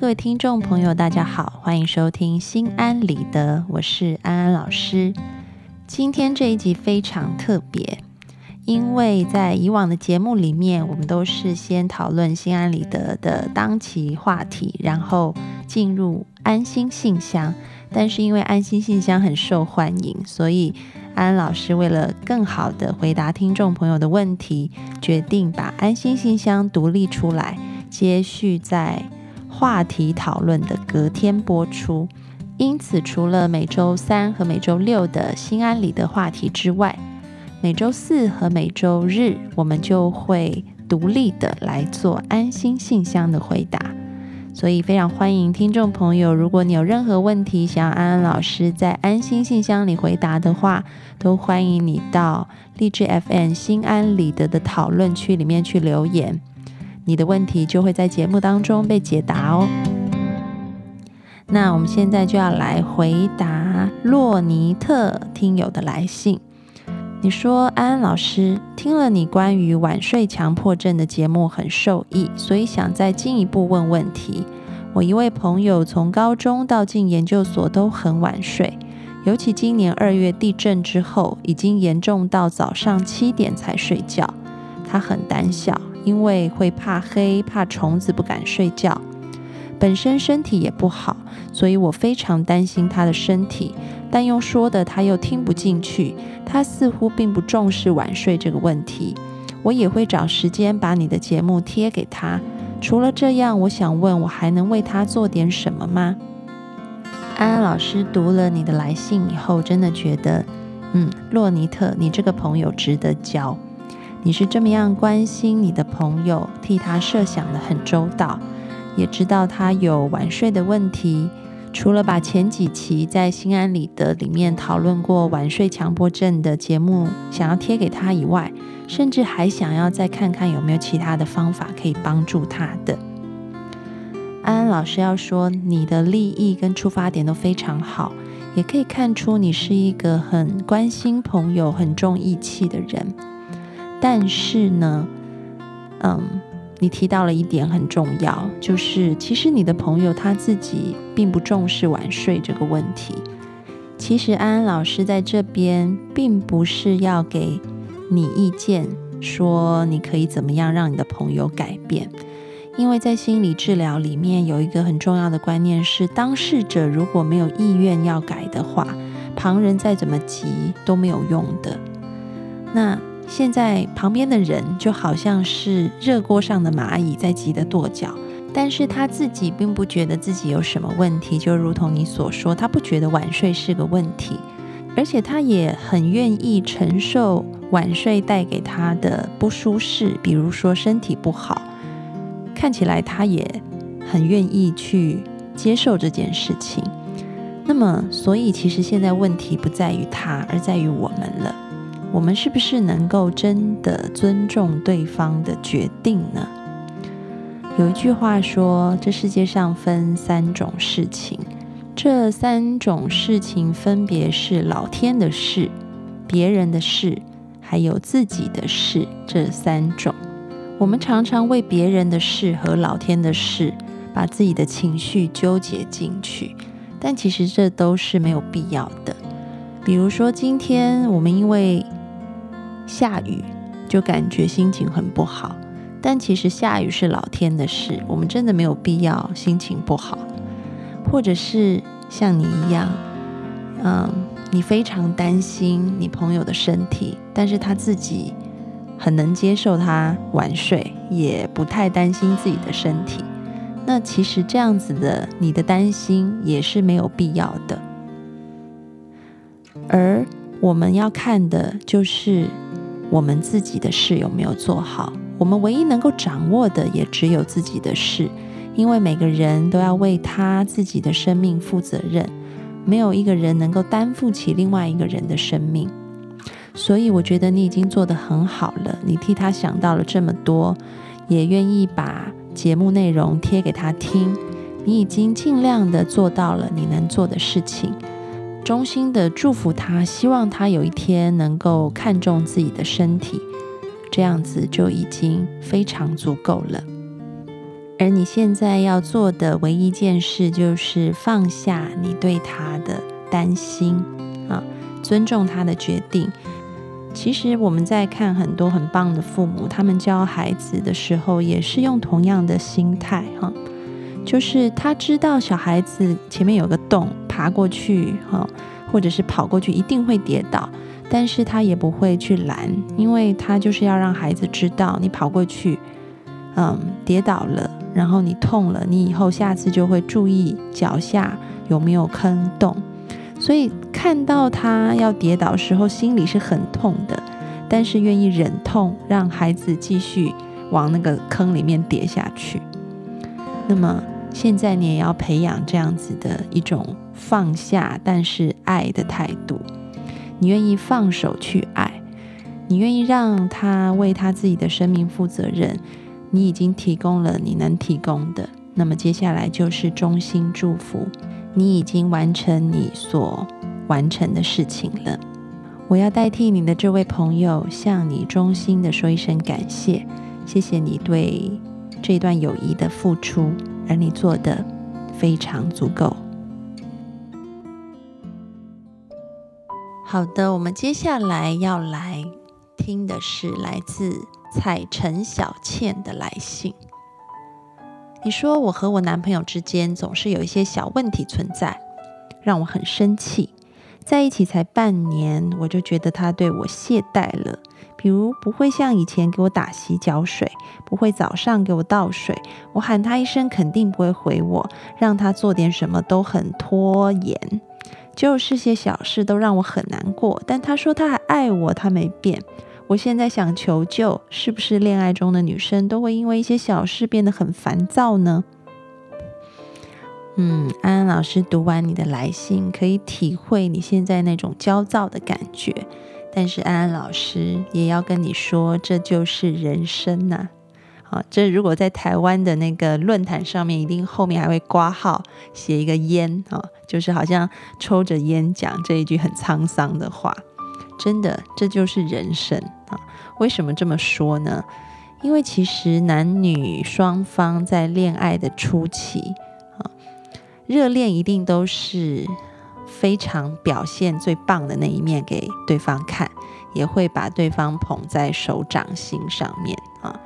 各位听众朋友，大家好，欢迎收听心安理得，我是安安老师。今天这一集非常特别，因为在以往的节目里面，我们都是先讨论心安理得的当期话题，然后进入安心信箱。但是因为安心信箱很受欢迎，所以安安老师为了更好的回答听众朋友的问题，决定把安心信箱独立出来，接续在话题讨论的隔天播出。因此，除了每周三和每周六的心安理的话题之外，每周四和每周日我们就会独立的来做安心信箱的回答。所以，非常欢迎听众朋友，如果你有任何问题想要安安老师在安心信箱里回答的话，都欢迎你到励志 FM 心安理得的讨论区里面去留言，你的问题就会在节目当中被解答哦。那我们现在就要来回答洛尼特听友的来信。你说安安老师听了你关于晚睡强迫症的节目很受益，所以想再进一步问问题。我一位朋友从高中到进研究所都很晚睡，尤其今年二月地震之后，已经严重到早上七点才睡觉。他很胆小，因为会怕黑、怕虫子，不敢睡觉。本身身体也不好，所以我非常担心他的身体，但又说的他又听不进去。他似乎并不重视晚睡这个问题。我也会找时间把你的节目贴给他。除了这样，我想问，我还能为他做点什么吗？安安老师读了你的来信以后，真的觉得，嗯，洛尼特，你这个朋友值得交。你是这么样关心你的朋友，替他设想的很周到。也知道他有晚睡的问题，除了把前几期在心安理得里面讨论过晚睡强迫症的节目想要贴给他以外，甚至还想要再看看有没有其他的方法可以帮助他的。安安老师要说，你的利益跟出发点都非常好，也可以看出你是一个很关心朋友、很重义气的人。但是呢，嗯。你提到了一点很重要，就是其实你的朋友他自己并不重视晚睡这个问题。其实安安老师在这边并不是要给你意见，说你可以怎么样让你的朋友改变，因为在心理治疗里面有一个很重要的观念是，当事者如果没有意愿要改的话，旁人再怎么急都没有用的。那。现在旁边的人就好像是热锅上的蚂蚁在急得跺脚，但是他自己并不觉得自己有什么问题，就如同你所说，他不觉得晚睡是个问题，而且他也很愿意承受晚睡带给他的不舒适，比如说身体不好，看起来他也很愿意去接受这件事情。那么，所以其实现在问题不在于他，而在于我们了。我们是不是能够真的尊重对方的决定呢？有一句话说，这世界上分三种事情，这三种事情分别是老天的事、别人的事，还有自己的事。这三种，我们常常为别人的事和老天的事，把自己的情绪纠结进去，但其实这都是没有必要的。比如说，今天我们因为下雨就感觉心情很不好，但其实下雨是老天的事，我们真的没有必要心情不好。或者是像你一样，嗯，你非常担心你朋友的身体，但是他自己很能接受他晚睡，也不太担心自己的身体。那其实这样子的，你的担心也是没有必要的。而我们要看的就是。我们自己的事有没有做好？我们唯一能够掌握的也只有自己的事，因为每个人都要为他自己的生命负责任，没有一个人能够担负起另外一个人的生命。所以，我觉得你已经做得很好了，你替他想到了这么多，也愿意把节目内容贴给他听，你已经尽量的做到了你能做的事情。衷心的祝福他，希望他有一天能够看重自己的身体，这样子就已经非常足够了。而你现在要做的唯一一件事，就是放下你对他的担心啊，尊重他的决定。其实我们在看很多很棒的父母，他们教孩子的时候，也是用同样的心态哈，就是他知道小孩子前面有个洞，爬过去哈，或者是跑过去一定会跌倒，但是他也不会去拦，因为他就是要让孩子知道，你跑过去，嗯，跌倒了，然后你痛了，你以后下次就会注意脚下有没有坑洞。所以看到他要跌倒时候，心里是很痛的，但是愿意忍痛让孩子继续往那个坑里面跌下去。那么现在你也要培养这样子的一种放下，但是爱的态度。你愿意放手去爱，你愿意让他为他自己的生命负责任。你已经提供了你能提供的，那么接下来就是衷心祝福。你已经完成你所完成的事情了。我要代替你的这位朋友，向你衷心的说一声感谢，谢谢你对这段友谊的付出，而你做的非常足够。好的，我们接下来要来听的是来自彩晨小倩的来信。你说我和我男朋友之间总是有一些小问题存在，让我很生气。在一起才半年，我就觉得他对我懈怠了，比如不会像以前给我打洗脚水，不会早上给我倒水，我喊他一声肯定不会回我，让他做点什么都很拖延，就是些小事都让我很难过。但他说他还爱我，他没变。我现在想求救，是不是恋爱中的女生都会因为一些小事变得很烦躁呢？嗯，安安老师读完你的来信，可以体会你现在那种焦躁的感觉。但是安安老师也要跟你说，这就是人生呐。啊，这如果在台湾的那个论坛上面，一定后面还会挂号写一个烟啊，就是好像抽着烟讲这一句很沧桑的话。真的，这就是人生啊！为什么这么说呢？因为其实男女双方在恋爱的初期啊，热恋一定都是非常表现最棒的那一面给对方看，也会把对方捧在手掌心上面啊，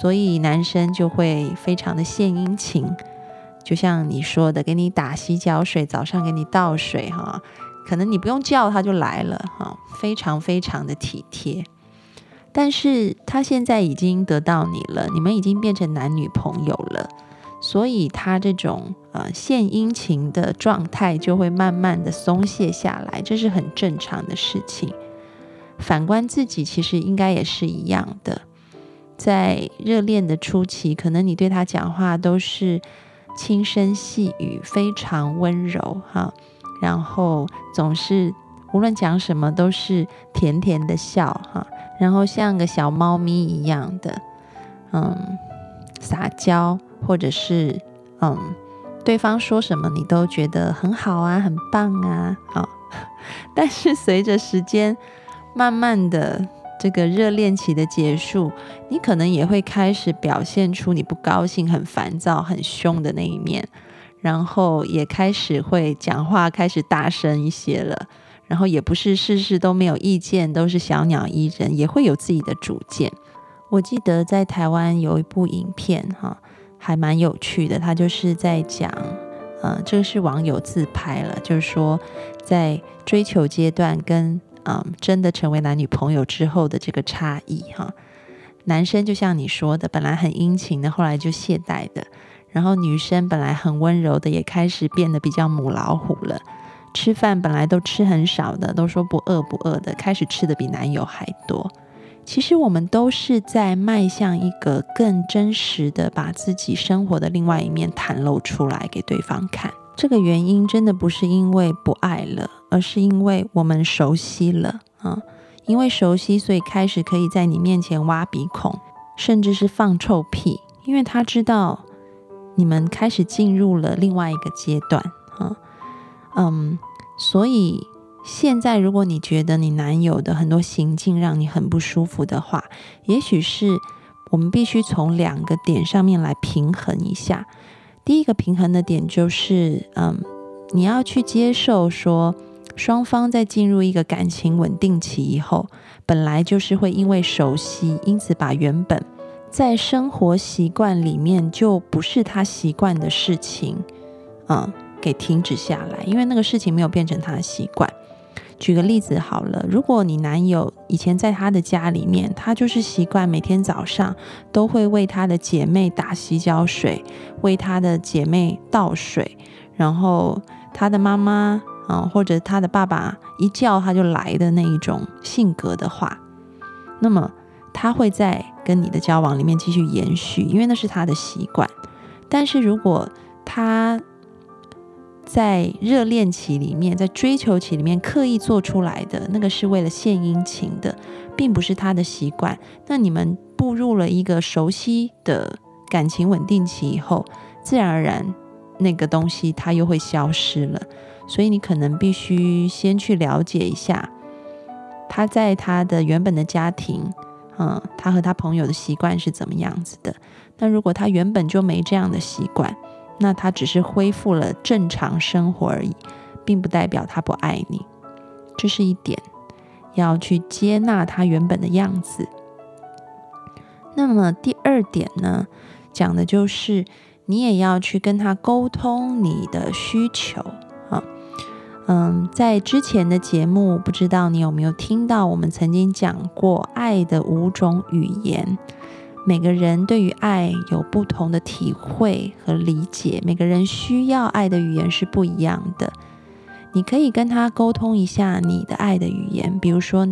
所以男生就会非常的献殷勤，就像你说的，给你打洗脚水，早上给你倒水哈。可能你不用叫他就来了，哈，非常非常的体贴。但是他现在已经得到你了，你们已经变成男女朋友了，所以他这种呃献殷勤的状态就会慢慢的松懈下来，这是很正常的事情。反观自己，其实应该也是一样的，在热恋的初期，可能你对他讲话都是轻声细语，非常温柔，哈。然后总是无论讲什么都是甜甜的笑哈，然后像个小猫咪一样的，嗯，撒娇或者是嗯，对方说什么你都觉得很好啊，很棒啊，啊。但是随着时间慢慢的这个热恋期的结束，你可能也会开始表现出你不高兴、很烦躁、很凶的那一面。然后也开始会讲话，开始大声一些了。然后也不是事事都没有意见，都是小鸟依人，也会有自己的主见。我记得在台湾有一部影片，哈，还蛮有趣的。他就是在讲，呃，这个是网友自拍了，就是说在追求阶段跟嗯真的成为男女朋友之后的这个差异，哈。男生就像你说的，本来很殷勤的，后来就懈怠的。然后女生本来很温柔的，也开始变得比较母老虎了。吃饭本来都吃很少的，都说不饿不饿的，开始吃的比男友还多。其实我们都是在迈向一个更真实的，把自己生活的另外一面袒露出来给对方看。这个原因真的不是因为不爱了，而是因为我们熟悉了啊。因为熟悉，所以开始可以在你面前挖鼻孔，甚至是放臭屁，因为他知道。你们开始进入了另外一个阶段，啊，嗯，所以现在如果你觉得你男友的很多行径让你很不舒服的话，也许是我们必须从两个点上面来平衡一下。第一个平衡的点就是，嗯，你要去接受说，双方在进入一个感情稳定期以后，本来就是会因为熟悉，因此把原本在生活习惯里面就不是他习惯的事情，嗯，给停止下来，因为那个事情没有变成他的习惯。举个例子好了，如果你男友以前在他的家里面，他就是习惯每天早上都会为他的姐妹打洗脚水，为他的姐妹倒水，然后他的妈妈啊或者他的爸爸一叫他就来的那一种性格的话，那么他会在跟你的交往里面继续延续，因为那是他的习惯。但是如果他在热恋期里面，在追求期里面刻意做出来的那个是为了献殷勤的，并不是他的习惯。那你们步入了一个熟悉的感情稳定期以后，自然而然那个东西它又会消失了。所以你可能必须先去了解一下他在他的原本的家庭，嗯，他和他朋友的习惯是怎么样子的。那如果他原本就没这样的习惯，那他只是恢复了正常生活而已，并不代表他不爱你，这是一点，要去接纳他原本的样子。那么第二点呢，讲的就是你也要去跟他沟通你的需求啊。嗯，在之前的节目，不知道你有没有听到，我们曾经讲过爱的五种语言。每个人对于爱有不同的体会和理解，每个人需要爱的语言是不一样的。你可以跟他沟通一下你的爱的语言，比如说，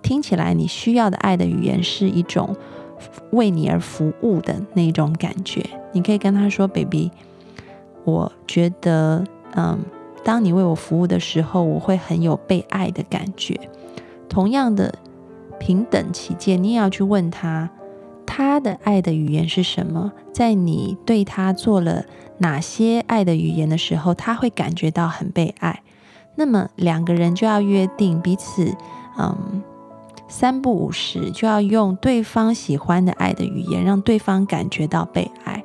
听起来你需要的爱的语言是一种为你而服务的那种感觉。你可以跟他说：“baby，我觉得，嗯，当你为我服务的时候，我会很有被爱的感觉。”同样的，平等起见，你也要去问他。他的爱的语言是什么？在你对他做了哪些爱的语言的时候，他会感觉到很被爱。那么两个人就要约定彼此，嗯，三不五时就要用对方喜欢的爱的语言，让对方感觉到被爱。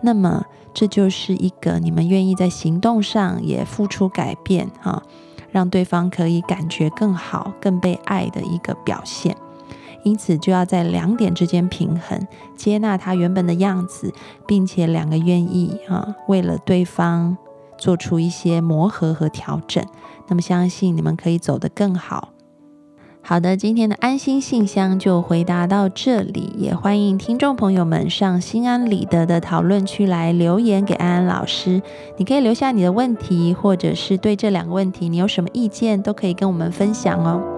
那么这就是一个你们愿意在行动上也付出改变啊，让对方可以感觉更好、更被爱的一个表现。因此，就要在两点之间平衡，接纳他原本的样子，并且两个愿意啊，为了对方做出一些磨合和调整。那么，相信你们可以走得更好。好的，今天的安心信箱就回答到这里，也欢迎听众朋友们上心安理得的讨论区来留言给安安老师。你可以留下你的问题，或者是对这两个问题你有什么意见，都可以跟我们分享哦。